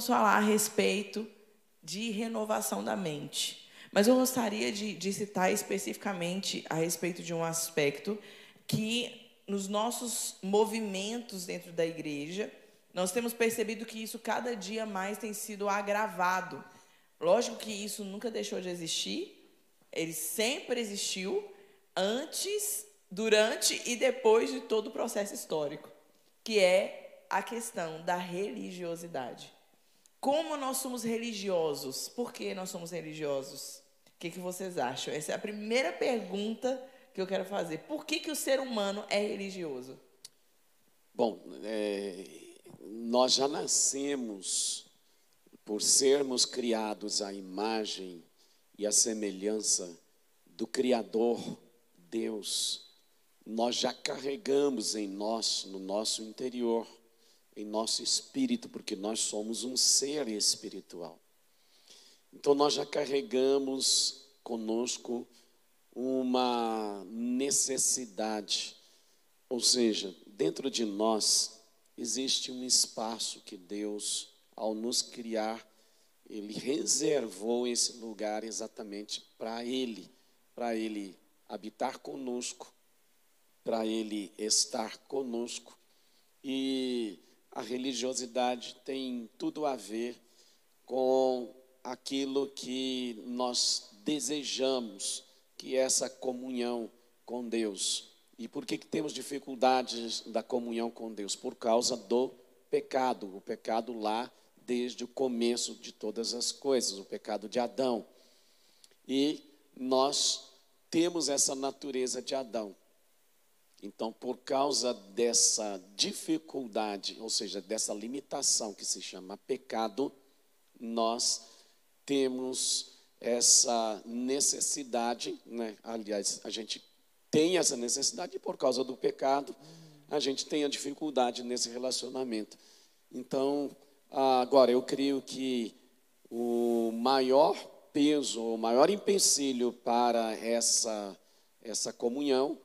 vamos falar a respeito de renovação da mente. Mas eu gostaria de, de citar especificamente a respeito de um aspecto que, nos nossos movimentos dentro da igreja, nós temos percebido que isso cada dia mais tem sido agravado. Lógico que isso nunca deixou de existir, ele sempre existiu, antes, durante e depois de todo o processo histórico, que é a questão da religiosidade. Como nós somos religiosos? Por que nós somos religiosos? O que, que vocês acham? Essa é a primeira pergunta que eu quero fazer. Por que, que o ser humano é religioso? Bom, é, nós já nascemos por sermos criados à imagem e à semelhança do Criador Deus. Nós já carregamos em nós, no nosso interior, em nosso espírito, porque nós somos um ser espiritual. Então nós já carregamos conosco uma necessidade, ou seja, dentro de nós existe um espaço que Deus, ao nos criar, Ele reservou esse lugar exatamente para Ele, para Ele habitar conosco, para Ele estar conosco. E a religiosidade tem tudo a ver com aquilo que nós desejamos, que é essa comunhão com Deus. E por que, que temos dificuldades da comunhão com Deus? Por causa do pecado, o pecado lá desde o começo de todas as coisas, o pecado de Adão. E nós temos essa natureza de Adão. Então, por causa dessa dificuldade, ou seja, dessa limitação que se chama pecado, nós temos essa necessidade, né? aliás, a gente tem essa necessidade e por causa do pecado, a gente tem a dificuldade nesse relacionamento. Então, agora, eu creio que o maior peso, o maior empecilho para essa, essa comunhão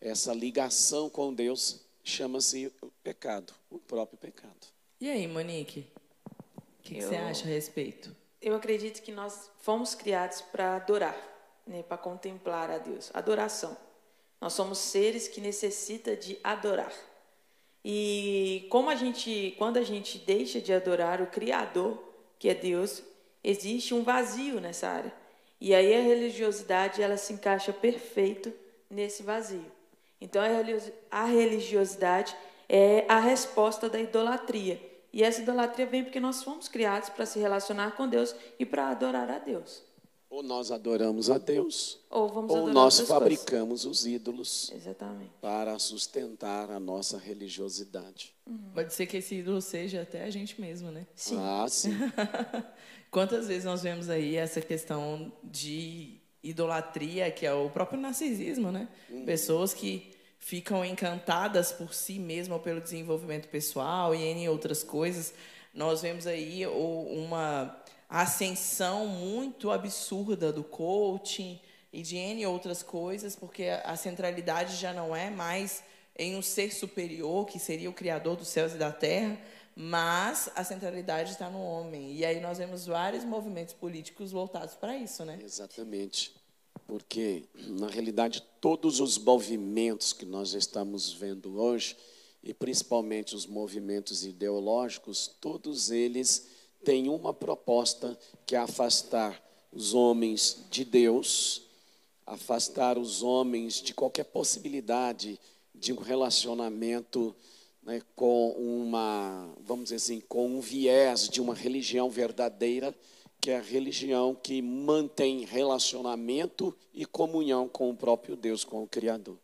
essa ligação com Deus chama-se o pecado, o próprio pecado. E aí, Monique? O que, que você acha a respeito? Eu acredito que nós fomos criados para adorar, né, para contemplar a Deus. Adoração. Nós somos seres que necessitam de adorar. E como a gente, quando a gente deixa de adorar o Criador, que é Deus, existe um vazio nessa área. E aí a religiosidade ela se encaixa perfeito nesse vazio. Então a religiosidade é a resposta da idolatria. E essa idolatria vem porque nós fomos criados para se relacionar com Deus e para adorar a Deus. Ou nós adoramos a Deus, ou, vamos ou nós fabricamos coisas. os ídolos Exatamente. para sustentar a nossa religiosidade. Uhum. Pode ser que esse ídolo seja até a gente mesmo, né? Sim. Ah, sim. Quantas vezes nós vemos aí essa questão de idolatria, que é o próprio narcisismo, né? Uhum. Pessoas que ficam encantadas por si mesmas ou pelo desenvolvimento pessoal e em outras coisas. Nós vemos aí uma ascensão muito absurda do coaching e de N outras coisas, porque a centralidade já não é mais em um ser superior, que seria o Criador dos céus e da terra, mas a centralidade está no homem. E aí nós vemos vários movimentos políticos voltados para isso, né? Exatamente. Porque, na realidade, todos os movimentos que nós estamos vendo hoje, e principalmente os movimentos ideológicos, todos eles têm uma proposta que é afastar os homens de Deus, afastar os homens de qualquer possibilidade de um relacionamento né, com uma, vamos dizer assim, com um viés de uma religião verdadeira, que é a religião que mantém relacionamento e comunhão com o próprio Deus, com o Criador.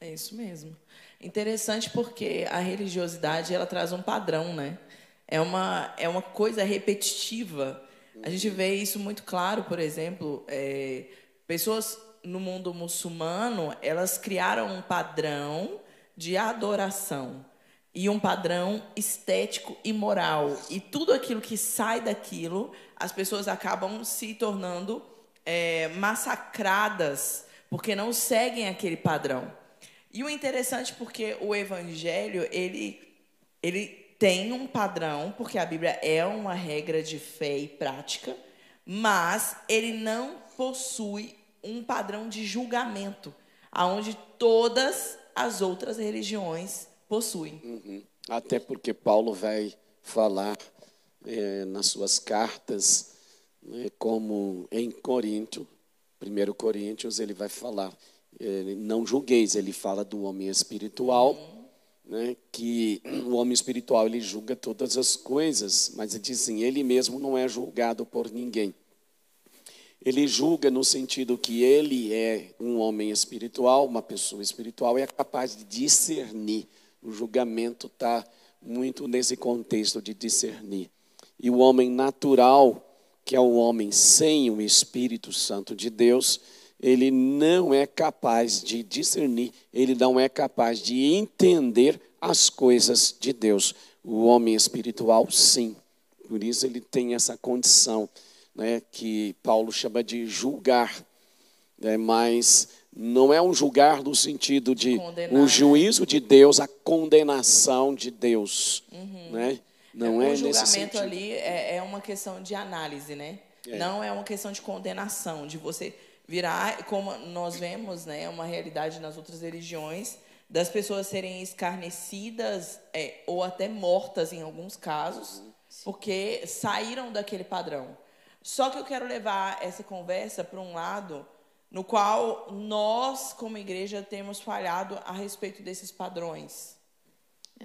É isso mesmo. Interessante porque a religiosidade ela traz um padrão, né? É uma, é uma coisa repetitiva. A gente vê isso muito claro, por exemplo, é, pessoas no mundo muçulmano, elas criaram um padrão de adoração e um padrão estético e moral. E tudo aquilo que sai daquilo, as pessoas acabam se tornando é, massacradas porque não seguem aquele padrão. E o interessante porque o evangelho ele ele tem um padrão, porque a Bíblia é uma regra de fé e prática, mas ele não possui um padrão de julgamento, aonde todas as outras religiões possuem. Uhum. Até porque Paulo vai falar é, nas suas cartas, né, como em Corinto, 1 Coríntios, ele vai falar, é, não julgueis, ele fala do homem espiritual, uhum. né, que o homem espiritual ele julga todas as coisas, mas ele diz assim, ele mesmo não é julgado por ninguém. Ele julga no sentido que ele é um homem espiritual, uma pessoa espiritual, e é capaz de discernir. O julgamento está muito nesse contexto de discernir. E o homem natural, que é o homem sem o Espírito Santo de Deus, ele não é capaz de discernir, ele não é capaz de entender as coisas de Deus. O homem espiritual, sim. Por isso ele tem essa condição né, que Paulo chama de julgar. Né, mas não é um julgar no sentido de Condenar. o juízo de Deus, a condenação de Deus. Uhum. Né? Não é, é o julgamento ali é, é, uma questão de análise, né? É. Não é uma questão de condenação, de você virar, como nós vemos, né, uma realidade nas outras religiões, das pessoas serem escarnecidas é, ou até mortas em alguns casos, uhum. porque saíram daquele padrão. Só que eu quero levar essa conversa para um lado no qual nós, como igreja, temos falhado a respeito desses padrões.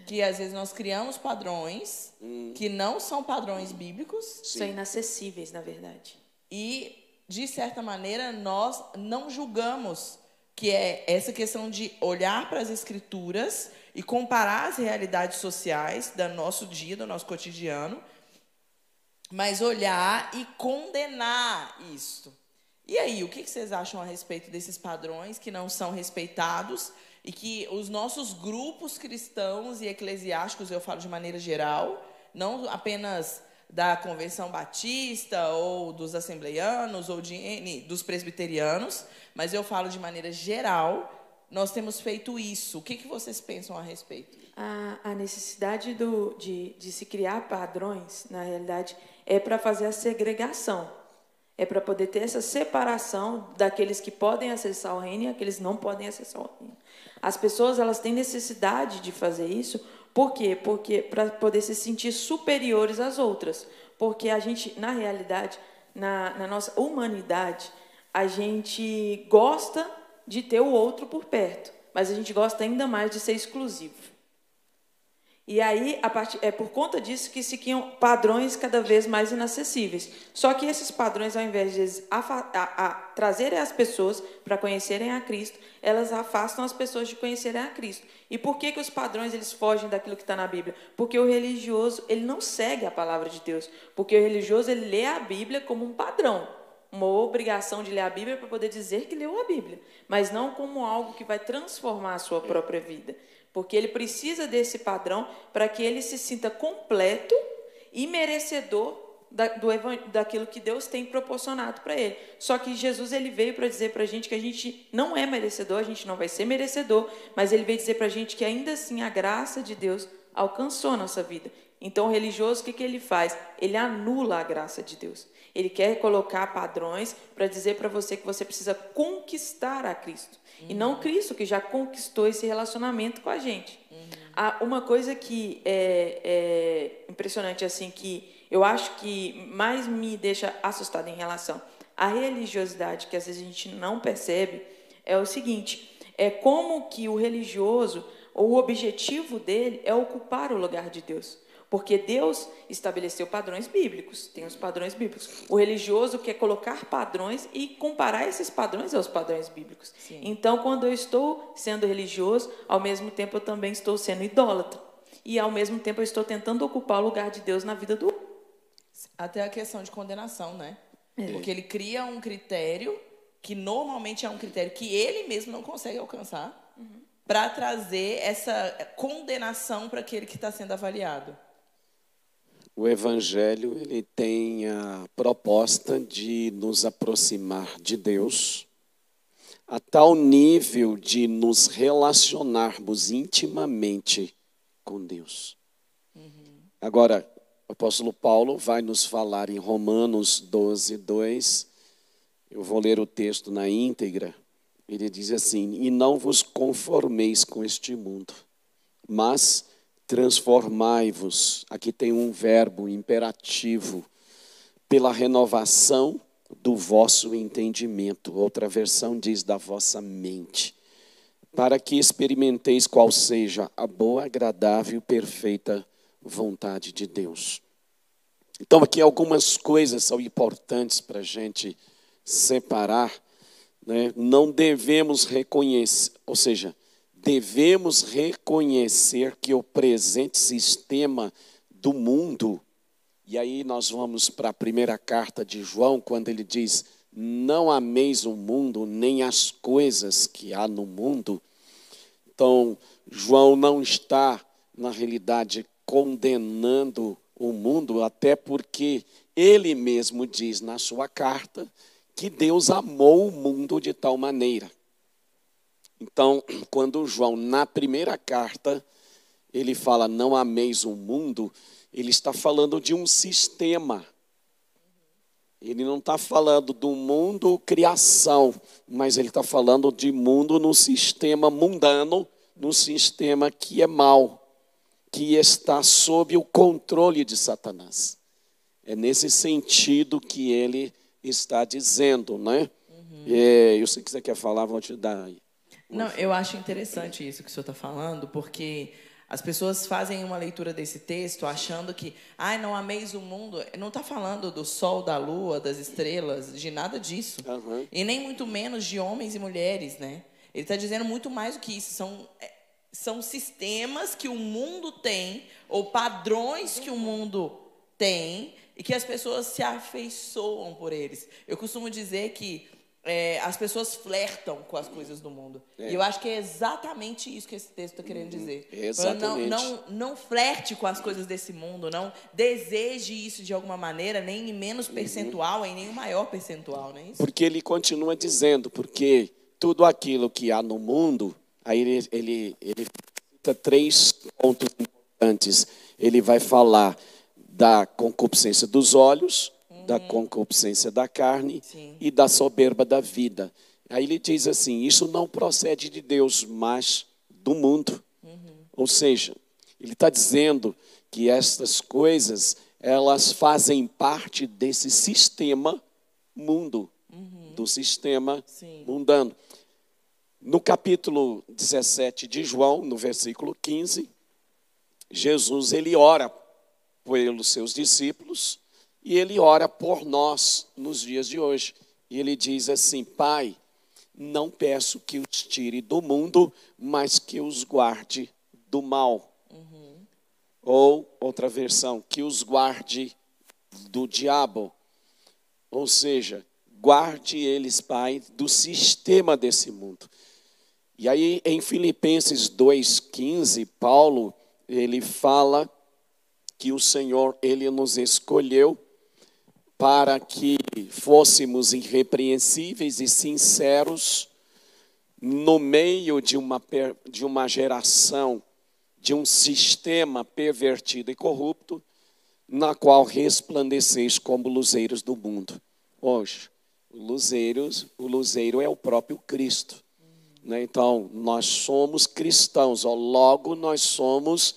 Que às vezes nós criamos padrões hum. que não são padrões bíblicos. Sim. São inacessíveis, na verdade. E, de certa maneira, nós não julgamos que é essa questão de olhar para as escrituras e comparar as realidades sociais do nosso dia, do nosso cotidiano, mas olhar e condenar isto. E aí, o que vocês acham a respeito desses padrões que não são respeitados e que os nossos grupos cristãos e eclesiásticos, eu falo de maneira geral, não apenas da Convenção Batista ou dos assembleianos ou de, dos presbiterianos, mas eu falo de maneira geral, nós temos feito isso. O que, vocês pensam a respeito? A, a necessidade do, de, de se criar padrões, na realidade, é para fazer a segregação é para poder ter essa separação daqueles que podem acessar o reino e aqueles que não podem acessar o reino. As pessoas elas têm necessidade de fazer isso, por quê? Porque para poder se sentir superiores às outras. Porque a gente, na realidade, na, na nossa humanidade, a gente gosta de ter o outro por perto, mas a gente gosta ainda mais de ser exclusivo. E aí, part... é por conta disso que se criam padrões cada vez mais inacessíveis. Só que esses padrões, ao invés de afa... a, a, trazerem as pessoas para conhecerem a Cristo, elas afastam as pessoas de conhecerem a Cristo. E por que, que os padrões eles fogem daquilo que está na Bíblia? Porque o religioso ele não segue a palavra de Deus. Porque o religioso ele lê a Bíblia como um padrão uma obrigação de ler a Bíblia para poder dizer que leu a Bíblia, mas não como algo que vai transformar a sua própria vida porque ele precisa desse padrão para que ele se sinta completo e merecedor da, do, daquilo que Deus tem proporcionado para ele. Só que Jesus ele veio para dizer para a gente que a gente não é merecedor, a gente não vai ser merecedor, mas ele veio dizer para a gente que ainda assim a graça de Deus alcançou a nossa vida. Então, o religioso, o que, que ele faz? Ele anula a graça de Deus. Ele quer colocar padrões para dizer para você que você precisa conquistar a Cristo. Uhum. E não Cristo, que já conquistou esse relacionamento com a gente. Uhum. uma coisa que é, é impressionante, assim, que eu acho que mais me deixa assustada em relação à religiosidade, que às vezes a gente não percebe, é o seguinte: é como que o religioso, o objetivo dele é ocupar o lugar de Deus. Porque Deus estabeleceu padrões bíblicos, tem os padrões bíblicos. O religioso quer colocar padrões e comparar esses padrões aos padrões bíblicos. Sim. Então, quando eu estou sendo religioso, ao mesmo tempo eu também estou sendo idólatra. E ao mesmo tempo eu estou tentando ocupar o lugar de Deus na vida do Até a questão de condenação, né? É. Porque ele cria um critério que normalmente é um critério que ele mesmo não consegue alcançar, uhum. para trazer essa condenação para aquele que está sendo avaliado o Evangelho ele tem a proposta de nos aproximar de Deus a tal nível de nos relacionarmos intimamente com Deus. Agora, o apóstolo Paulo vai nos falar em Romanos 12, 2. Eu vou ler o texto na íntegra. Ele diz assim: E não vos conformeis com este mundo, mas transformai-vos. Aqui tem um verbo imperativo, pela renovação do vosso entendimento. Outra versão diz da vossa mente, para que experimenteis qual seja a boa, agradável e perfeita vontade de Deus. Então, aqui algumas coisas são importantes para a gente separar. Né? Não devemos reconhecer, ou seja, devemos reconhecer que o presente sistema do mundo, e aí nós vamos para a primeira carta de João, quando ele diz: Não ameis o mundo, nem as coisas que há no mundo. Então, João não está, na realidade, condenando o mundo, até porque ele mesmo diz na sua carta que Deus amou o mundo de tal maneira. Então, quando João, na primeira carta, ele fala: Não ameis o mundo, ele está falando de um sistema. Ele não está falando do mundo criação, mas ele está falando de mundo no sistema mundano, no sistema que é mau que está sob o controle de Satanás. É nesse sentido que ele está dizendo, né? Uhum. É, eu sei que você quer falar, vou te dar aí. Não, eu acho interessante isso que o senhor está falando, porque as pessoas fazem uma leitura desse texto achando que, ai, não ameis o mundo. Não está falando do sol, da lua, das estrelas, de nada disso. Uhum. E nem muito menos de homens e mulheres, né? Ele está dizendo muito mais do que isso. São é, são sistemas que o mundo tem, ou padrões que o mundo tem, e que as pessoas se afeiçoam por eles. Eu costumo dizer que é, as pessoas flertam com as coisas do mundo. É. E eu acho que é exatamente isso que esse texto está querendo uhum. dizer. Exatamente. Não, não, não flerte com as coisas desse mundo, não deseje isso de alguma maneira, nem em menos uhum. percentual, uhum. nem em maior percentual, não é isso? Porque ele continua dizendo, porque tudo aquilo que há no mundo Aí ele, ele, ele cita três pontos importantes. Ele vai falar da concupiscência dos olhos. Da concupiscência da carne Sim. e da soberba da vida. Aí ele diz assim: isso não procede de Deus, mas do mundo. Uhum. Ou seja, ele está dizendo que estas coisas elas fazem parte desse sistema mundo, uhum. do sistema Sim. mundano. No capítulo 17 de João, no versículo 15, Jesus ele ora pelos seus discípulos e ele ora por nós nos dias de hoje. E ele diz assim: Pai, não peço que os tire do mundo, mas que os guarde do mal. Uhum. Ou outra versão, que os guarde do diabo. Ou seja, guarde eles, Pai, do sistema desse mundo. E aí em Filipenses 2:15, Paulo, ele fala que o Senhor ele nos escolheu para que fôssemos irrepreensíveis e sinceros no meio de uma, de uma geração, de um sistema pervertido e corrupto, na qual resplandeceis como luzeiros do mundo. Hoje, luzeiros, o luzeiro é o próprio Cristo. Né? Então, nós somos cristãos, ó, logo nós somos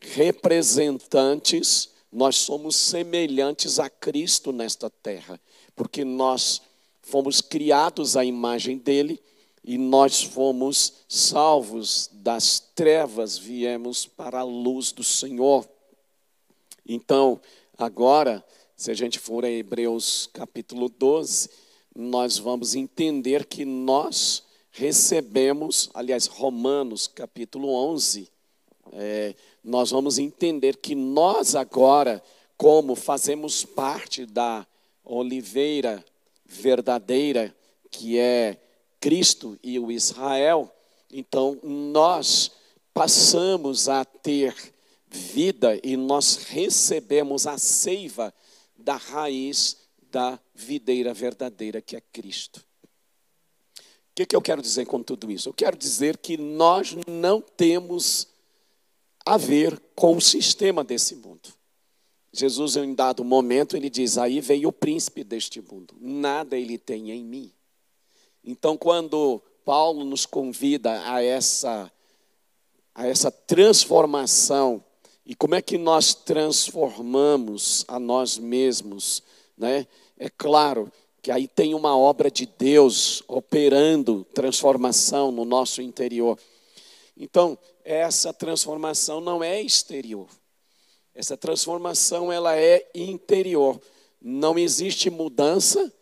representantes, nós somos semelhantes a Cristo nesta terra, porque nós fomos criados à imagem dele e nós fomos salvos das trevas, viemos para a luz do Senhor. Então, agora, se a gente for a Hebreus capítulo 12, nós vamos entender que nós recebemos, aliás, Romanos capítulo 11, é, nós vamos entender que nós agora, como fazemos parte da oliveira verdadeira, que é Cristo e o Israel, então nós passamos a ter vida e nós recebemos a seiva da raiz da videira verdadeira que é Cristo que, que eu quero dizer com tudo isso? Eu quero dizer que nós não temos a ver com o sistema desse mundo. Jesus, em um dado momento, ele diz: Aí veio o príncipe deste mundo, nada ele tem em mim. Então, quando Paulo nos convida a essa, a essa transformação, e como é que nós transformamos a nós mesmos, né? É claro que aí tem uma obra de Deus operando transformação no nosso interior. Então, essa transformação não é exterior. Essa transformação ela é interior. Não existe mudança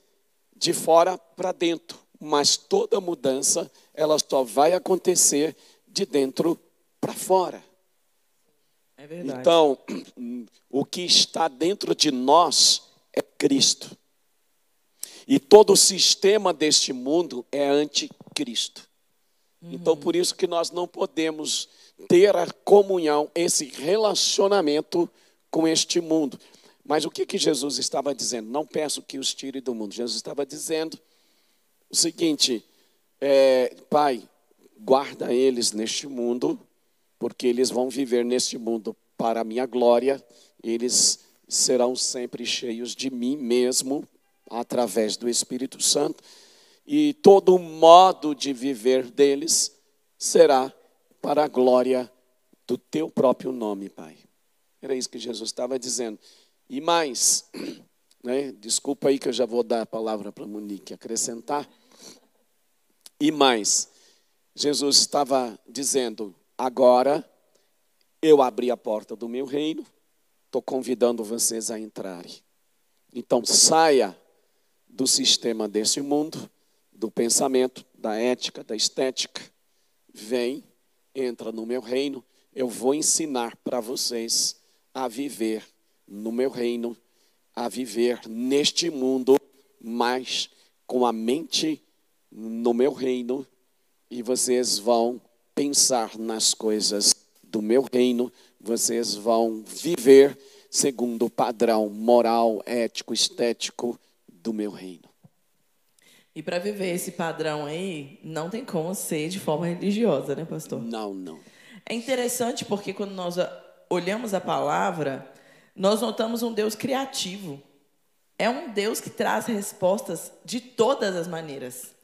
de fora para dentro, mas toda mudança ela só vai acontecer de dentro para fora. É verdade. Então, o que está dentro de nós é Cristo. E todo o sistema deste mundo é anticristo. Então, por isso que nós não podemos ter a comunhão, esse relacionamento com este mundo. Mas o que, que Jesus estava dizendo? Não peço que os tire do mundo. Jesus estava dizendo o seguinte: é, Pai, guarda eles neste mundo, porque eles vão viver neste mundo para a minha glória, eles serão sempre cheios de mim mesmo, através do Espírito Santo, e todo o modo de viver deles será para a glória do teu próprio nome, Pai. Era isso que Jesus estava dizendo. E mais, né, desculpa aí que eu já vou dar a palavra para Monique acrescentar. E mais, Jesus estava dizendo: agora eu abri a porta do meu reino, estou convidando vocês a entrarem. Então saia do sistema desse mundo, do pensamento, da ética, da estética. Vem, entra no meu reino, eu vou ensinar para vocês a viver no meu reino, a viver neste mundo, mas com a mente no meu reino, e vocês vão pensar nas coisas do meu reino, vocês vão viver segundo o padrão moral, ético, estético do meu reino. E para viver esse padrão aí, não tem como ser de forma religiosa, né, pastor? Não, não. É interessante porque quando nós olhamos a palavra, nós notamos um Deus criativo. É um Deus que traz respostas de todas as maneiras.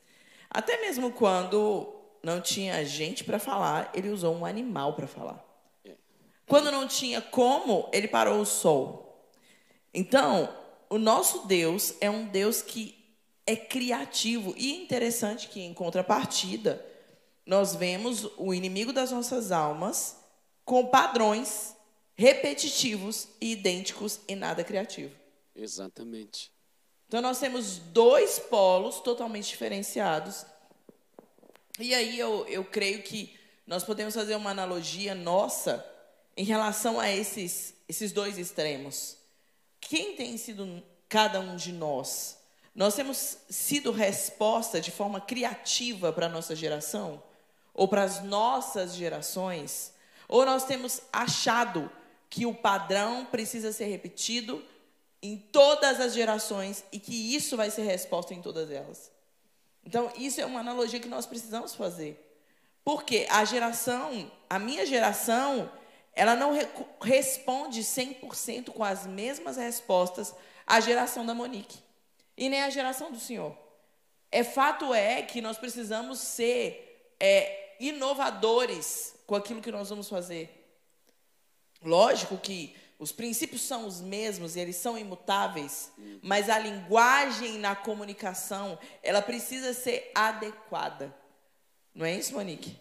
Até mesmo quando não tinha gente para falar, ele usou um animal para falar. Quando não tinha como, ele parou o sol. Então, o nosso Deus é um Deus que é criativo e interessante que em contrapartida nós vemos o inimigo das nossas almas com padrões repetitivos e idênticos e nada criativo. Exatamente. Então nós temos dois polos totalmente diferenciados. E aí eu, eu creio que nós podemos fazer uma analogia nossa em relação a esses, esses dois extremos. Quem tem sido cada um de nós? Nós temos sido resposta de forma criativa para a nossa geração? Ou para as nossas gerações? Ou nós temos achado que o padrão precisa ser repetido em todas as gerações e que isso vai ser resposta em todas elas? Então, isso é uma analogia que nós precisamos fazer. Porque a geração, a minha geração, ela não re responde 100% com as mesmas respostas à geração da Monique e nem à geração do Senhor. É fato é que nós precisamos ser é, inovadores com aquilo que nós vamos fazer. Lógico que os princípios são os mesmos e eles são imutáveis, mas a linguagem na comunicação ela precisa ser adequada. Não é isso, Monique?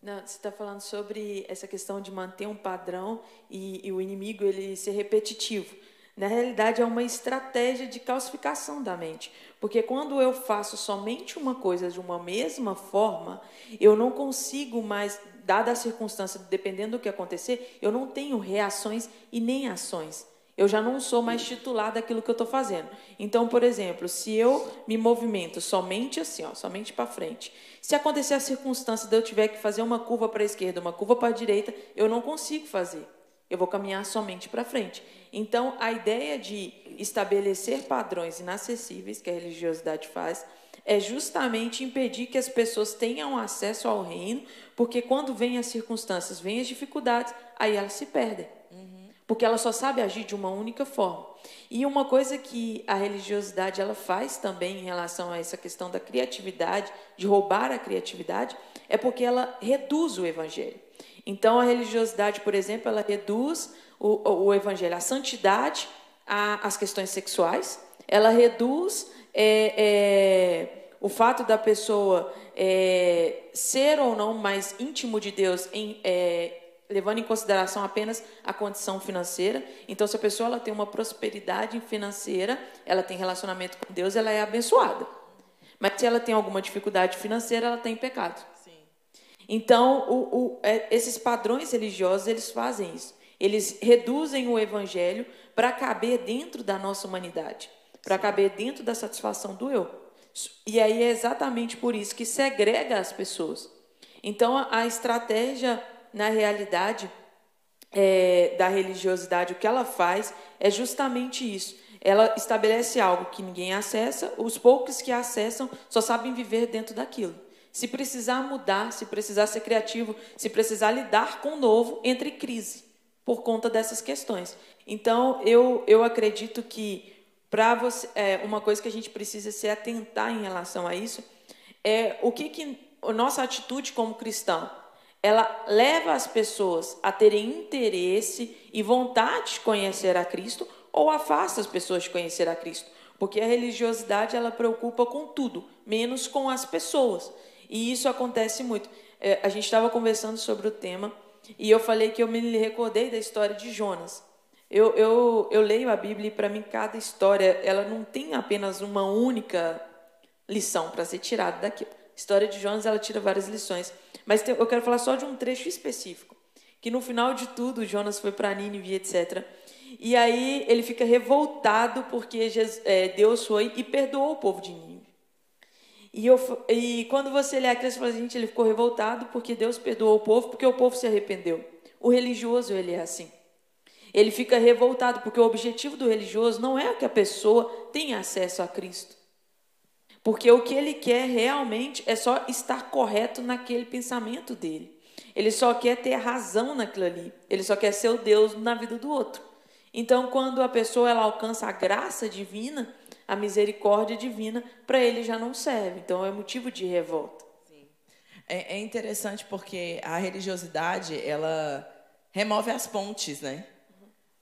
Não, você está falando sobre essa questão de manter um padrão e, e, o inimigo ele ser repetitivo. Na realidade, é uma estratégia de calcificação da mente. Porque quando eu faço somente uma coisa de uma mesma forma, eu não consigo mais, dada a circunstância, dependendo do que acontecer, eu não tenho reações e nem ações eu já não sou mais titular daquilo que eu estou fazendo. Então, por exemplo, se eu me movimento somente assim, ó, somente para frente, se acontecer a circunstância de eu tiver que fazer uma curva para a esquerda, uma curva para a direita, eu não consigo fazer. Eu vou caminhar somente para frente. Então, a ideia de estabelecer padrões inacessíveis que a religiosidade faz é justamente impedir que as pessoas tenham acesso ao reino, porque quando vêm as circunstâncias, vêm as dificuldades, aí elas se perdem. Uhum. Porque ela só sabe agir de uma única forma. E uma coisa que a religiosidade ela faz também em relação a essa questão da criatividade, de roubar a criatividade, é porque ela reduz o evangelho. Então, a religiosidade, por exemplo, ela reduz o, o evangelho, a santidade, às questões sexuais, ela reduz é, é, o fato da pessoa é, ser ou não mais íntimo de Deus, em, é, levando em consideração apenas a condição financeira. Então, se a pessoa ela tem uma prosperidade financeira, ela tem relacionamento com Deus, ela é abençoada. Mas se ela tem alguma dificuldade financeira, ela tem pecado. Então, o, o, é, esses padrões religiosos, eles fazem isso. Eles reduzem o evangelho para caber dentro da nossa humanidade, para caber dentro da satisfação do eu. E aí é exatamente por isso que segrega as pessoas. Então, a, a estratégia, na realidade, é, da religiosidade, o que ela faz é justamente isso. Ela estabelece algo que ninguém acessa, os poucos que acessam só sabem viver dentro daquilo. Se precisar mudar, se precisar ser criativo, se precisar lidar com o novo, entre crise por conta dessas questões. Então, eu, eu acredito que para você, é, uma coisa que a gente precisa se atentar em relação a isso é o que, que a nossa atitude como cristão ela leva as pessoas a terem interesse e vontade de conhecer a Cristo ou afasta as pessoas de conhecer a Cristo, porque a religiosidade ela preocupa com tudo, menos com as pessoas. E isso acontece muito. É, a gente estava conversando sobre o tema e eu falei que eu me recordei da história de Jonas. Eu, eu, eu leio a Bíblia e para mim cada história ela não tem apenas uma única lição para ser tirada daqui. A história de Jonas ela tira várias lições, mas tem, eu quero falar só de um trecho específico, que no final de tudo Jonas foi para Nínive, etc. E aí ele fica revoltado porque Jesus, é, Deus foi e perdoou o povo de Nínive. E, eu, e quando você lê aquilo, você fala, gente, ele ficou revoltado porque Deus perdoou o povo, porque o povo se arrependeu. O religioso, ele é assim. Ele fica revoltado porque o objetivo do religioso não é que a pessoa tenha acesso a Cristo. Porque o que ele quer realmente é só estar correto naquele pensamento dele. Ele só quer ter razão naquilo ali. Ele só quer ser o Deus na vida do outro. Então, quando a pessoa ela alcança a graça divina, a misericórdia divina, para ele já não serve. Então, é motivo de revolta. É, é interessante porque a religiosidade ela remove as pontes, né?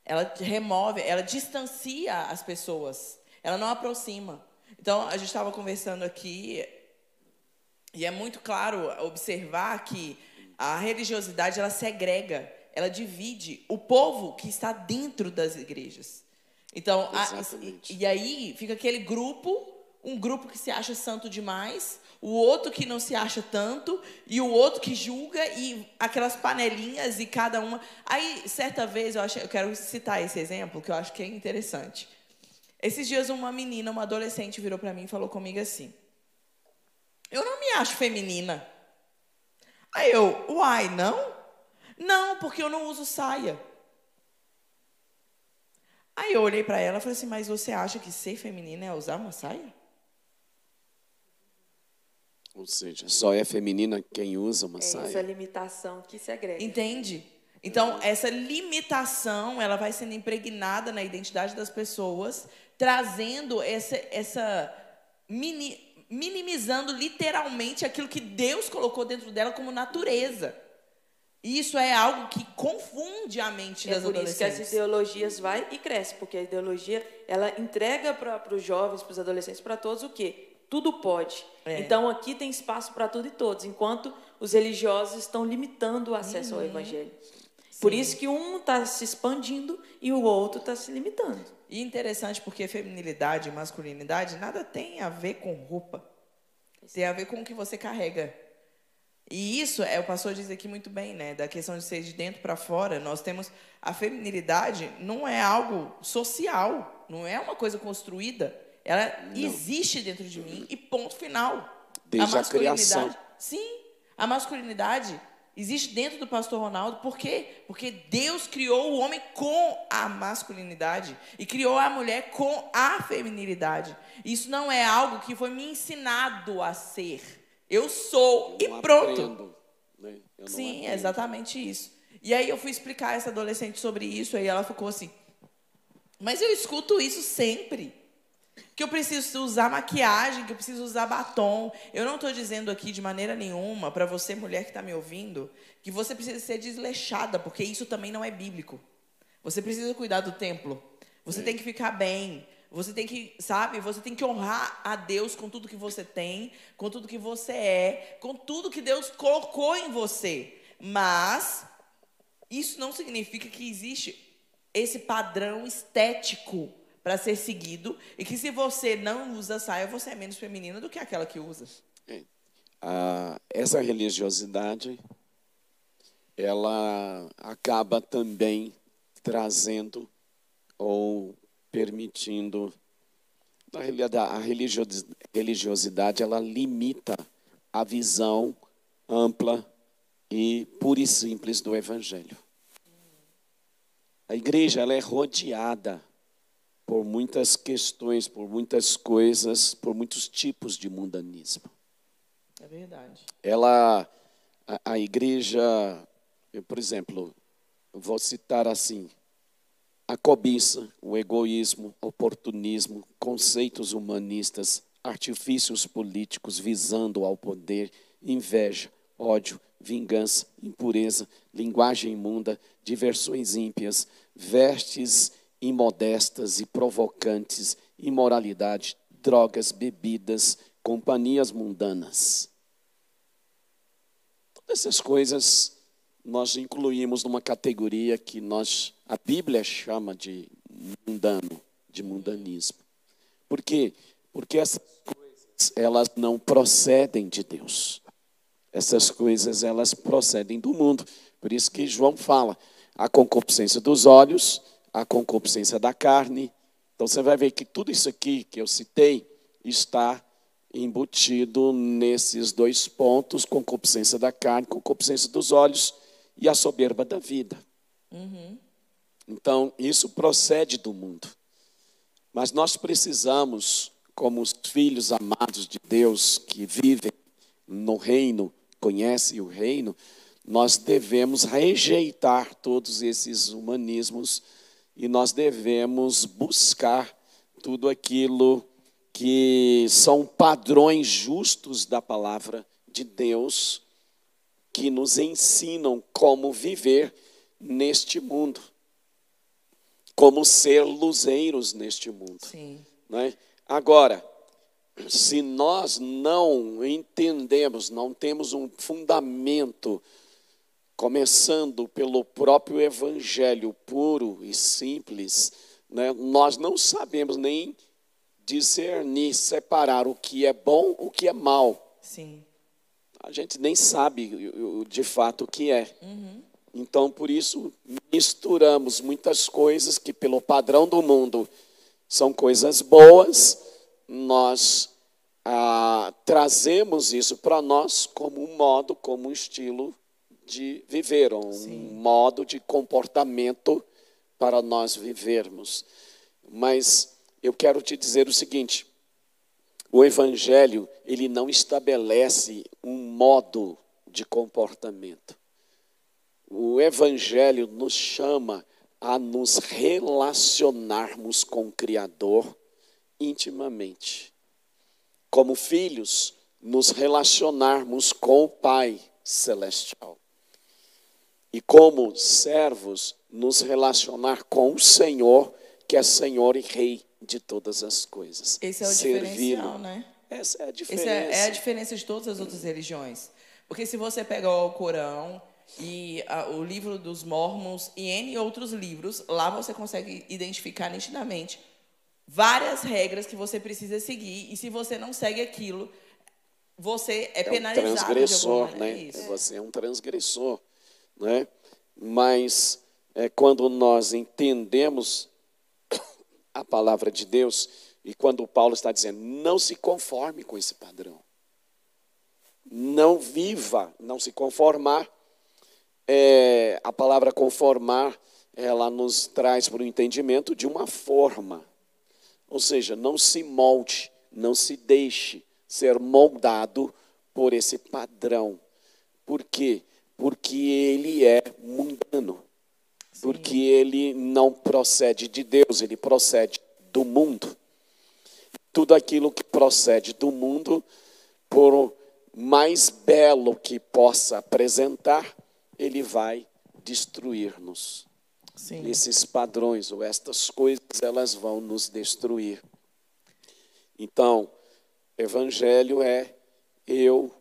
Ela remove, ela distancia as pessoas. Ela não aproxima. Então, a gente estava conversando aqui e é muito claro observar que a religiosidade ela segrega, ela divide o povo que está dentro das igrejas. Então, a, e, e aí fica aquele grupo, um grupo que se acha santo demais, o outro que não se acha tanto, e o outro que julga, e aquelas panelinhas, e cada uma. Aí, certa vez, eu, acho, eu quero citar esse exemplo, que eu acho que é interessante. Esses dias, uma menina, uma adolescente, virou para mim e falou comigo assim: Eu não me acho feminina. Aí eu, uai, não? Não, porque eu não uso saia. Aí eu olhei para ela e falei assim: Mas você acha que ser feminina é usar uma saia? Ou seja, só é feminina quem usa uma é saia. Essa limitação que se agrega. Entende? Então, essa limitação, ela vai sendo impregnada na identidade das pessoas, trazendo essa, essa mini, minimizando literalmente aquilo que Deus colocou dentro dela como natureza. E isso é algo que confunde a mente é das por adolescentes. isso que as ideologias vai e cresce, porque a ideologia ela entrega para os jovens, para os adolescentes, para todos o quê? tudo pode. É. Então aqui tem espaço para tudo e todos, enquanto os religiosos estão limitando o acesso uhum. ao evangelho. Sim. Por isso que um está se expandindo e o outro está se limitando. E interessante porque feminilidade e masculinidade nada tem a ver com roupa. Tem a ver com o que você carrega. E isso, é, o pastor diz aqui muito bem, né? Da questão de ser de dentro para fora. Nós temos. A feminilidade não é algo social, não é uma coisa construída. Ela não. existe dentro de mim e ponto final. Desde a, a criação. Sim, a masculinidade existe dentro do pastor Ronaldo, por quê? Porque Deus criou o homem com a masculinidade e criou a mulher com a feminilidade. Isso não é algo que foi me ensinado a ser. Eu sou Eu e pronto. aprendo, né? Sim, aprendo. exatamente isso. E aí eu fui explicar a essa adolescente sobre isso, aí ela ficou assim: Mas eu escuto isso sempre. Que eu preciso usar maquiagem, que eu preciso usar batom. Eu não estou dizendo aqui de maneira nenhuma, para você, mulher que está me ouvindo, que você precisa ser desleixada, porque isso também não é bíblico. Você precisa cuidar do templo. Você tem que ficar bem. Você tem que, sabe, você tem que honrar a Deus com tudo que você tem, com tudo que você é, com tudo que Deus colocou em você. Mas isso não significa que existe esse padrão estético para ser seguido e que se você não usa saia, você é menos feminina do que aquela que usa. Ah, essa religiosidade ela acaba também trazendo ou permitindo na realidade a religiosi- religiosidade ela limita a visão ampla e pura e simples do evangelho. A igreja ela é rodeada por muitas questões, por muitas coisas, por muitos tipos de mundanismo É verdade. ela a, a igreja, eu, por exemplo, eu vou citar assim, a cobiça, o egoísmo, oportunismo, conceitos humanistas, artifícios políticos visando ao poder, inveja, ódio, vingança, impureza, linguagem imunda, diversões ímpias, vestes imodestas e provocantes, imoralidade, drogas, bebidas, companhias mundanas. Todas essas coisas nós incluímos numa categoria que nós a Bíblia chama de mundano, de mundanismo. Por quê? Porque essas coisas elas não procedem de Deus. Essas coisas elas procedem do mundo. Por isso que João fala a concupiscência dos olhos, a concupiscência da carne. Então você vai ver que tudo isso aqui que eu citei está embutido nesses dois pontos: concupiscência da carne, concupiscência dos olhos e a soberba da vida. Então, isso procede do mundo. Mas nós precisamos, como os filhos amados de Deus que vivem no reino, conhecem o reino, nós devemos rejeitar todos esses humanismos e nós devemos buscar tudo aquilo que são padrões justos da palavra de Deus que nos ensinam como viver neste mundo, como ser luzeiros neste mundo. Né? Agora, se nós não entendemos, não temos um fundamento, começando pelo próprio evangelho puro e simples, né? nós não sabemos nem discernir, separar o que é bom, o que é mal. Sim. A gente nem sabe de fato o que é. Então, por isso, misturamos muitas coisas que, pelo padrão do mundo, são coisas boas, nós ah, trazemos isso para nós como um modo, como um estilo de viver, um Sim. modo de comportamento para nós vivermos. Mas eu quero te dizer o seguinte: o evangelho, ele não estabelece um modo de comportamento. O evangelho nos chama a nos relacionarmos com o Criador intimamente. Como filhos, nos relacionarmos com o Pai celestial. E como servos, nos relacionar com o Senhor, que é Senhor e Rei de todas as coisas. Esse é o diferencial, né? Essa é a Essa diferença. é, é a diferença de todas as outras religiões. Porque se você pega o Corão e a- o livro dos Mormons e N outros livros, lá você consegue identificar nitidamente várias regras que você precisa seguir. E se você não segue aquilo, você é, é um penalizado de transgressor, né? Isso. Você é um transgressor, né? Mas é, quando nós entendemos palavra de Deus e quando Paulo está dizendo, não se conforme com esse padrão, não viva, não se conformar, é, a palavra conformar, ela nos traz para o entendimento de uma forma. Ou seja, não se molde, não se deixe ser moldado por esse padrão. Por quê? Porque ele é mundano. Sim. Porque ele não procede de Deus, ele procede do mundo. Tudo aquilo que procede do mundo, por mais belo que possa apresentar, ele vai destruir-nos. Esses padrões ou estas coisas, elas vão nos destruir. Então, evangelho é eu,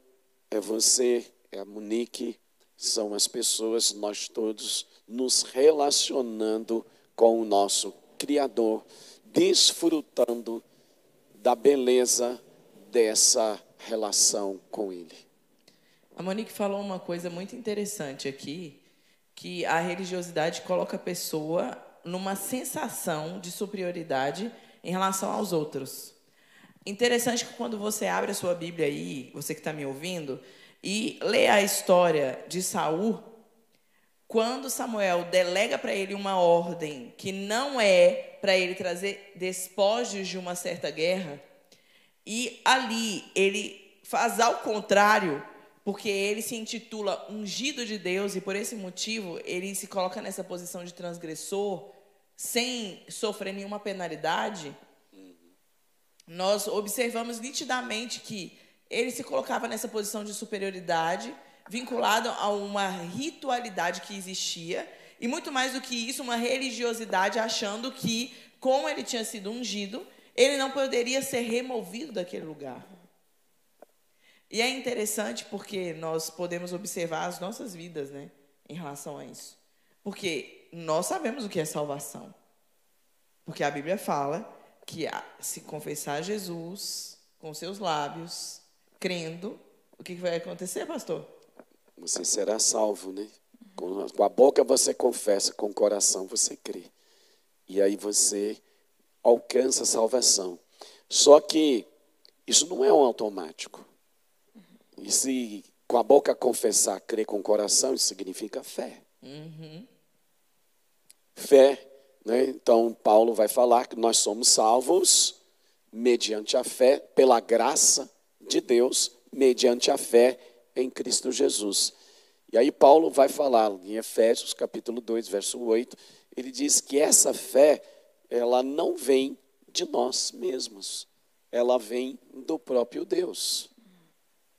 é você, é a Monique, são as pessoas, nós todos nos relacionando com o nosso Criador, desfrutando da beleza dessa relação com Ele. A Monique falou uma coisa muito interessante aqui, que a religiosidade coloca a pessoa numa sensação de superioridade em relação aos outros. Interessante que quando você abre a sua Bíblia aí, você que está me ouvindo, e lê a história de Saul, quando Samuel delega para ele uma ordem que não é para ele trazer despojos de uma certa guerra, e ali ele faz ao contrário, porque ele se intitula ungido de Deus e por esse motivo ele se coloca nessa posição de transgressor sem sofrer nenhuma penalidade. Nós observamos nitidamente que ele se colocava nessa posição de superioridade, vinculado a uma ritualidade que existia, e muito mais do que isso, uma religiosidade, achando que, como ele tinha sido ungido, ele não poderia ser removido daquele lugar. E é interessante porque nós podemos observar as nossas vidas, né, em relação a isso. Porque nós sabemos o que é salvação. Porque a Bíblia fala que se confessar Jesus com seus lábios, crendo, o que vai acontecer, pastor? Você será salvo, né? Com a boca você confessa, com o coração você crê. E aí você alcança a salvação. Só que isso não é um automático. E se com a boca confessar, crer com o coração, isso significa fé. Uhum. Fé, né? Então Paulo vai falar que nós somos salvos mediante a fé, pela graça de Deus, mediante a fé em Cristo Jesus. E aí Paulo vai falar em Efésios capítulo 2, verso 8, ele diz que essa fé, ela não vem de nós mesmos, ela vem do próprio Deus.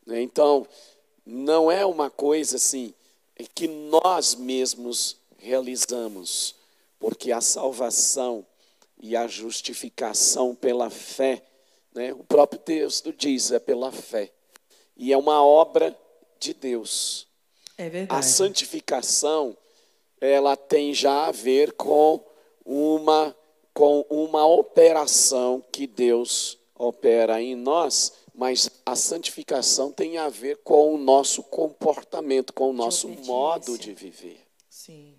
Né? Então, não é uma coisa assim que nós mesmos realizamos, porque a salvação e a justificação pela fé, né? o próprio texto diz, é pela fé. E é uma obra de Deus. É verdade. A santificação, ela tem já a ver com uma, com uma operação que Deus opera em nós mas a santificação tem a ver com o nosso comportamento, com o nosso de modo de viver. Sim.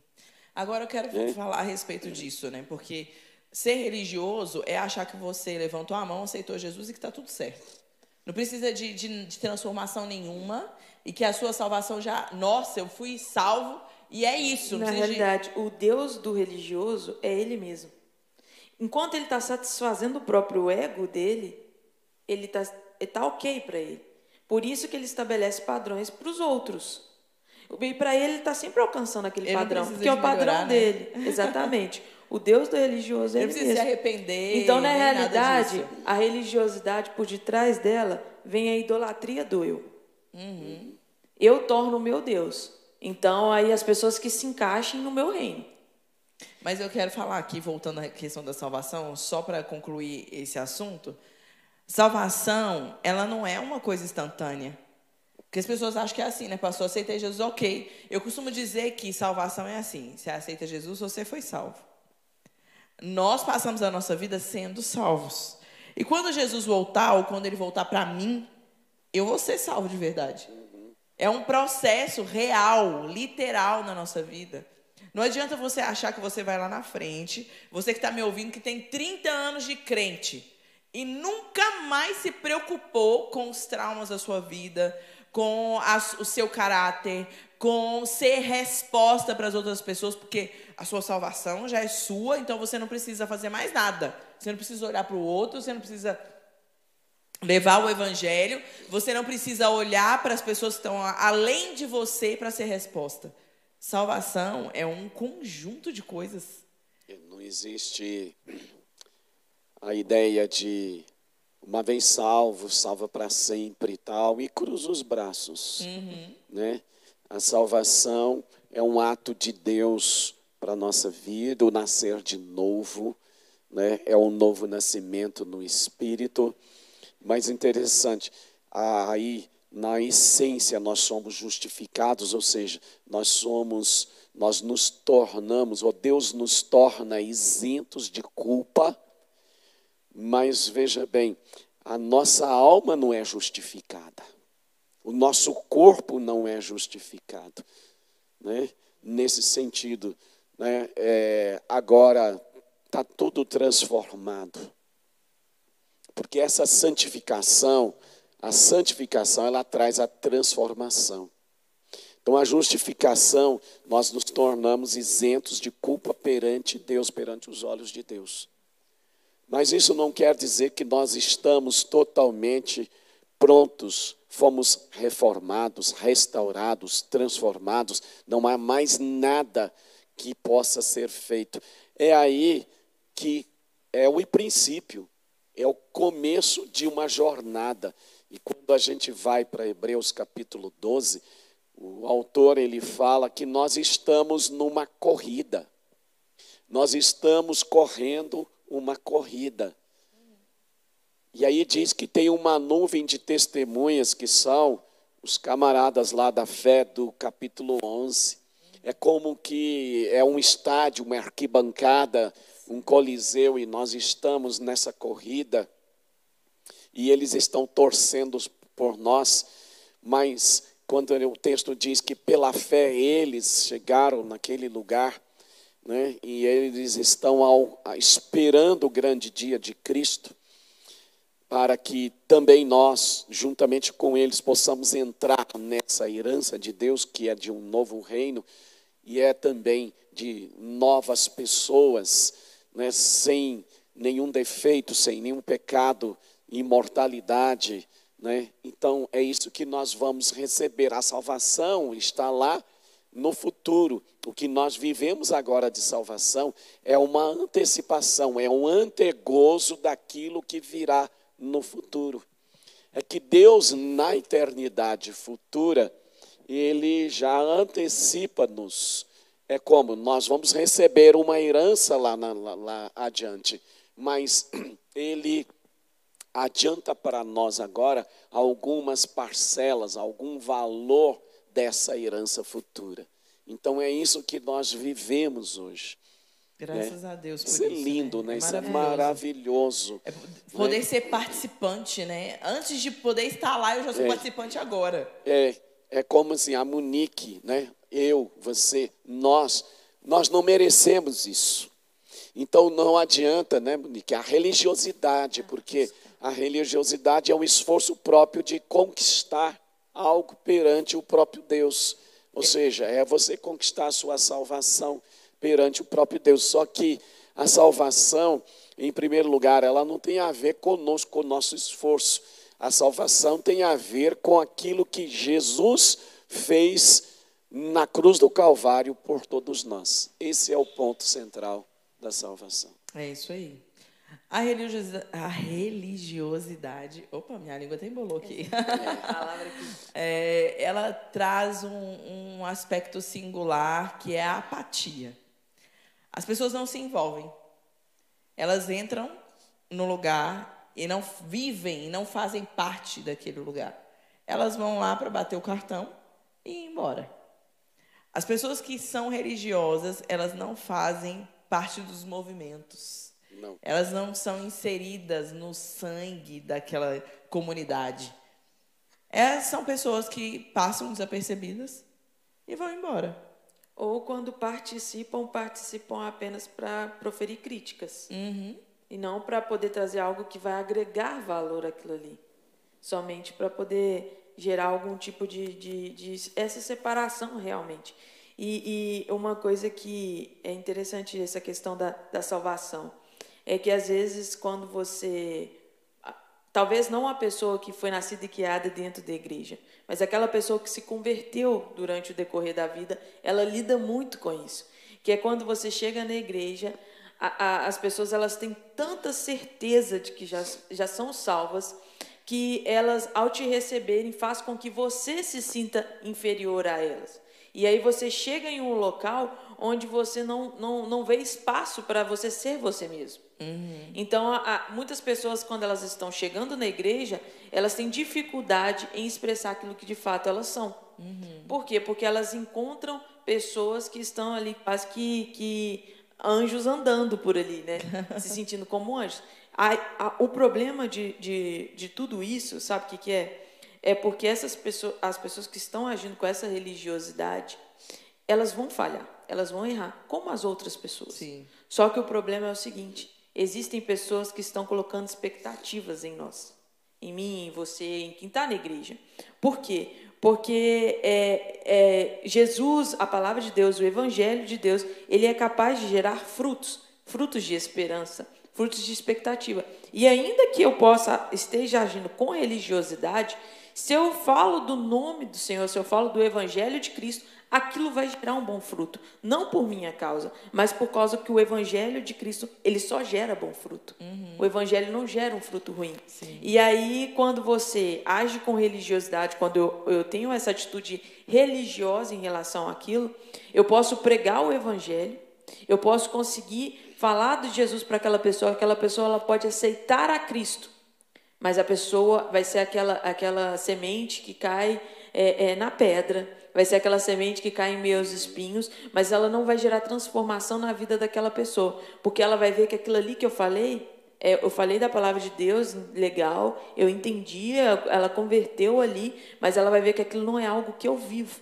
Agora eu quero é? falar a respeito disso, né? Porque ser religioso é achar que você levantou a mão, aceitou Jesus e que está tudo certo. Não precisa de, de, de, transformação nenhuma e que a sua salvação já. Nossa, eu fui salvo e é isso. Na realidade, de... o Deus do religioso é ele mesmo. Enquanto ele está satisfazendo o próprio ego dele, ele está está ok para ele. Por isso que ele estabelece padrões para os outros. E para ele, ele está sempre alcançando aquele ele padrão, porque é o padrão melhorar, né? dele. Exatamente. O Deus do religioso é ele precisa mesmo. se arrepender. Então, na realidade, a religiosidade por detrás dela vem a idolatria do eu. Uhum. Eu torno meu Deus. Então, aí as pessoas que se encaixem no meu reino. Mas eu quero falar aqui, voltando à questão da salvação, só para concluir esse assunto. Salvação, ela não é uma coisa instantânea. Porque as pessoas acham que é assim, né? Pastor, aceitei Jesus, ok. Eu costumo dizer que salvação é assim: você aceita Jesus, você foi salvo. Nós passamos a nossa vida sendo salvos. E quando Jesus voltar, ou quando ele voltar para mim, eu vou ser salvo de verdade. É um processo real, literal na nossa vida. Não adianta você achar que você vai lá na frente, você que está me ouvindo, que tem 30 anos de crente e nunca mais se preocupou com os traumas da sua vida, com as- o seu caráter, com ser resposta para as outras pessoas, porque a sua salvação já é sua, então você não precisa fazer mais nada. Você não precisa olhar para o outro, você não precisa levar o evangelho, você não precisa olhar para as pessoas que estão além de você para ser resposta. Salvação é um conjunto de coisas. Não existe a ideia de uma vez salvo, salva para sempre e tal, e cruza os braços. Né? A salvação é um ato de Deus para a nossa vida, o nascer de novo, né? é um novo nascimento no Espírito. Mas interessante, aí na essência nós somos justificados, ou seja, nós somos, nós nos tornamos, ou Deus nos torna isentos de culpa, mas veja bem, a nossa alma não é justificada, o nosso corpo não é justificado, né? Nesse sentido, né? É, agora está tudo transformado. Porque essa santificação, a santificação, ela traz a transformação. Então, a justificação, nós nos tornamos isentos de culpa perante Deus, perante os olhos de Deus. Mas isso não quer dizer que nós estamos totalmente prontos, fomos reformados, restaurados, transformados, não há mais nada que possa ser feito. É aí que é o princípio, é o começo de uma jornada. E quando a gente vai para Hebreus capítulo 12, o autor ele fala que nós estamos numa corrida. Nós estamos correndo uma corrida. E aí diz que tem uma nuvem de testemunhas que são os camaradas lá da fé do capítulo 11. É como que é um estádio, uma arquibancada, um coliseu e nós estamos nessa corrida e eles estão torcendo por nós, mas quando o texto diz que pela fé eles chegaram naquele lugar, né, e eles estão ao, esperando o grande dia de Cristo, para que também nós, juntamente com eles, possamos entrar nessa herança de Deus, que é de um novo reino, e é também de novas pessoas, né, sem nenhum defeito, sem nenhum pecado, imortalidade. Né? Então, é isso que nós vamos receber. A salvação está lá no futuro. O que nós vivemos agora de salvação é uma antecipação, é um antegozo daquilo que virá no futuro. É que Deus, na eternidade futura, Ele já antecipa-nos. É como nós vamos receber uma herança lá, lá, lá adiante, mas Ele adianta para nós agora algumas parcelas, algum valor dessa herança futura. Então é isso que nós vivemos hoje. Graças a Deus por Isso é isso, lindo, né? né? É Isso é maravilhoso. É poder ser participante, né? Antes de poder estar lá, eu já sou É. participante agora. É, é como assim, a Monique, né? Eu, você, nós, nós não merecemos isso. Então não adianta, né, Monique, a religiosidade, porque a religiosidade é um esforço próprio de conquistar algo perante o próprio Deus. Ou seja, é você conquistar a sua salvação perante o próprio Deus. Só que a salvação, em primeiro lugar, ela não tem a ver conosco, com o nosso esforço. A salvação tem a ver com aquilo que Jesus fez na cruz do Calvário por todos nós. Esse é o ponto central da salvação. É isso aí. A religiosidade, a religiosidade opa, minha língua até embolou aqui. Palavra que É, ela traz um, um aspecto singular que é a apatia. As pessoas não se envolvem. Elas entram no lugar e não vivem, e não fazem parte daquele lugar. Elas vão lá para bater o cartão e ir embora. As pessoas que são religiosas, elas não fazem parte dos movimentos. Não. Elas não são inseridas no sangue daquela comunidade. É, são pessoas que passam desapercebidas e vão embora. Ou quando participam, participam apenas para proferir críticas. E não para poder trazer algo que vai agregar valor àquilo ali. Somente para poder gerar algum tipo de, de, de essa separação realmente. E, e, uma coisa que é interessante essa questão da, da salvação é que às vezes quando você talvez não a pessoa que foi nascida e criada dentro da igreja, mas aquela pessoa que se converteu durante o decorrer da vida, ela lida muito com isso, que é quando você chega na igreja, a, a, as pessoas elas têm tanta certeza de que já, já são salvas que elas, ao te receberem, faz com que você se sinta inferior a elas. E aí você chega em um local onde você não, não, não vê espaço para você ser você mesmo. Uhum. Então, há, muitas pessoas, quando elas estão chegando na igreja, elas têm dificuldade em expressar aquilo que de fato elas são. Uhum. Por quê? Porque elas encontram pessoas que estão ali, quase que, que anjos andando por ali, né? Se sentindo como anjos. A, a, o problema de, de, de tudo isso, sabe o que, que é? é porque essas pessoas, as pessoas que estão agindo com essa religiosidade, elas vão falhar, elas vão errar, como as outras pessoas. Sim. Só que o problema é o seguinte: existem pessoas que estão colocando expectativas em nós, em mim, em você, em quem está na igreja. Por quê? Porque é, é, Jesus, a palavra de Deus, o Evangelho de Deus, ele é capaz de gerar frutos, frutos de esperança, frutos de expectativa. E ainda que eu possa esteja agindo com religiosidade, se eu falo do nome do Senhor, se eu falo do Evangelho de Cristo, aquilo vai gerar um bom fruto. Não por minha causa, mas por causa que o Evangelho de Cristo, ele só gera bom fruto. Uhum. O Evangelho não gera um fruto ruim. Sim. E aí, quando você age com religiosidade, quando eu, eu tenho essa atitude religiosa em relação àquilo, eu posso pregar o Evangelho, eu posso conseguir falar de Jesus para aquela pessoa, aquela pessoa ela pode aceitar a Cristo mas a pessoa vai ser aquela, aquela semente que cai é, é, na pedra, vai ser aquela semente que cai em meus espinhos, mas ela não vai gerar transformação na vida daquela pessoa, porque ela vai ver que aquilo ali que eu falei, é, eu falei da palavra de Deus, legal, eu entendi, ela converteu ali, mas ela vai ver que aquilo não é algo que eu vivo.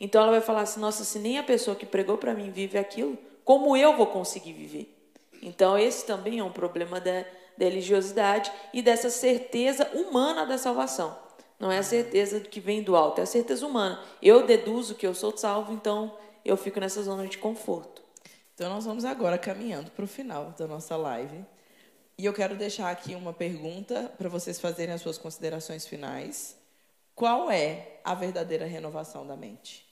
Então ela vai falar assim: nossa, se nem a pessoa que pregou para mim vive aquilo, como eu vou conseguir viver? Então esse também é um problema da da religiosidade e dessa certeza humana da salvação. Não é a certeza que vem do alto, é a certeza humana. Eu deduzo que eu sou salvo, então eu fico nessa zona de conforto. Então nós vamos agora caminhando para o final da nossa live. E eu quero deixar aqui uma pergunta para vocês fazerem as suas considerações finais. Qual é a verdadeira renovação da mente?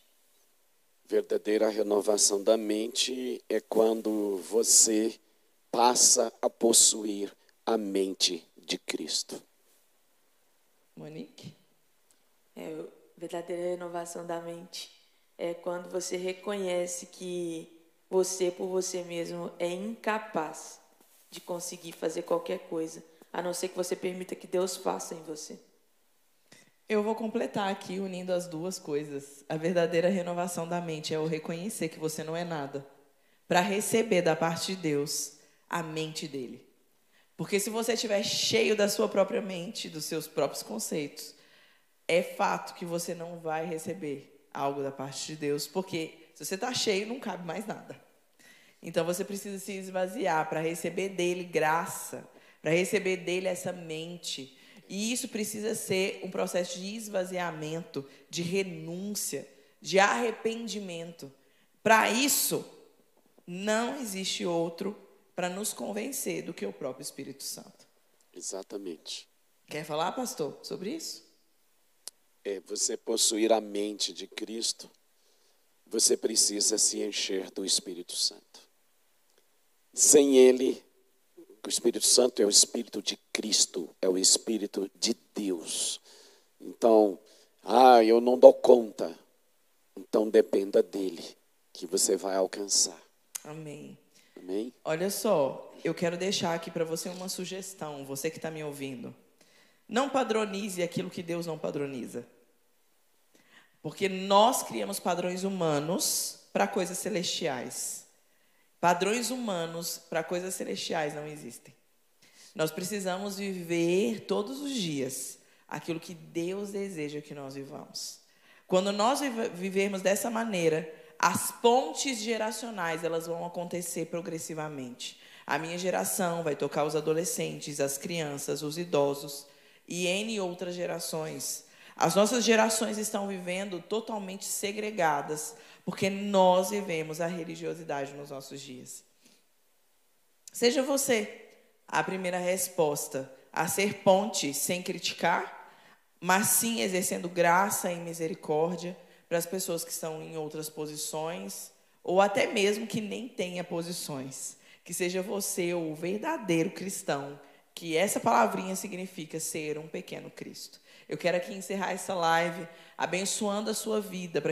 Verdadeira renovação da mente é quando você passa a possuir a mente de Cristo. Monique? É, a verdadeira renovação da mente é quando você reconhece que você, por você mesmo, é incapaz de conseguir fazer qualquer coisa, a não ser que você permita que Deus faça em você. Eu vou completar aqui unindo as duas coisas. A verdadeira renovação da mente é o reconhecer que você não é nada, para receber da parte de Deus a mente dele. Porque se você estiver cheio da sua própria mente, dos seus próprios conceitos, é fato que você não vai receber algo da parte de Deus, porque se você está cheio, não cabe mais nada. Então você precisa se esvaziar para receber dele graça, para receber dele essa mente. E isso precisa ser um processo de esvaziamento, de renúncia, de arrependimento. Para isso, não existe outro para nos convencer do que o próprio Espírito Santo. Exatamente. Quer falar, pastor, sobre isso? É, você possuir a mente de Cristo, você precisa se encher do Espírito Santo. Sem Ele, o Espírito Santo é o Espírito de Cristo, é o Espírito de Deus. Então, ah, eu não dou conta. Então dependa dele que você vai alcançar. Amém. Amém? Olha só, eu quero deixar aqui para você uma sugestão, você que está me ouvindo. Não padronize aquilo que Deus não padroniza. Porque nós criamos padrões humanos para coisas celestiais. Padrões humanos para coisas celestiais não existem. Nós precisamos viver todos os dias aquilo que Deus deseja que nós vivamos. Quando nós vivermos dessa maneira, as pontes geracionais elas vão acontecer progressivamente. A minha geração vai tocar os adolescentes, as crianças, os idosos e N outras gerações. As nossas gerações estão vivendo totalmente segregadas, porque nós vivemos a religiosidade nos nossos dias. Seja você a primeira resposta a ser ponte sem criticar, mas sim exercendo graça e misericórdia para as pessoas que estão em outras posições, ou até mesmo que nem tenha posições. Que seja você o verdadeiro cristão, que essa palavrinha significa ser um pequeno Cristo. Eu quero aqui encerrar essa live abençoando a sua vida.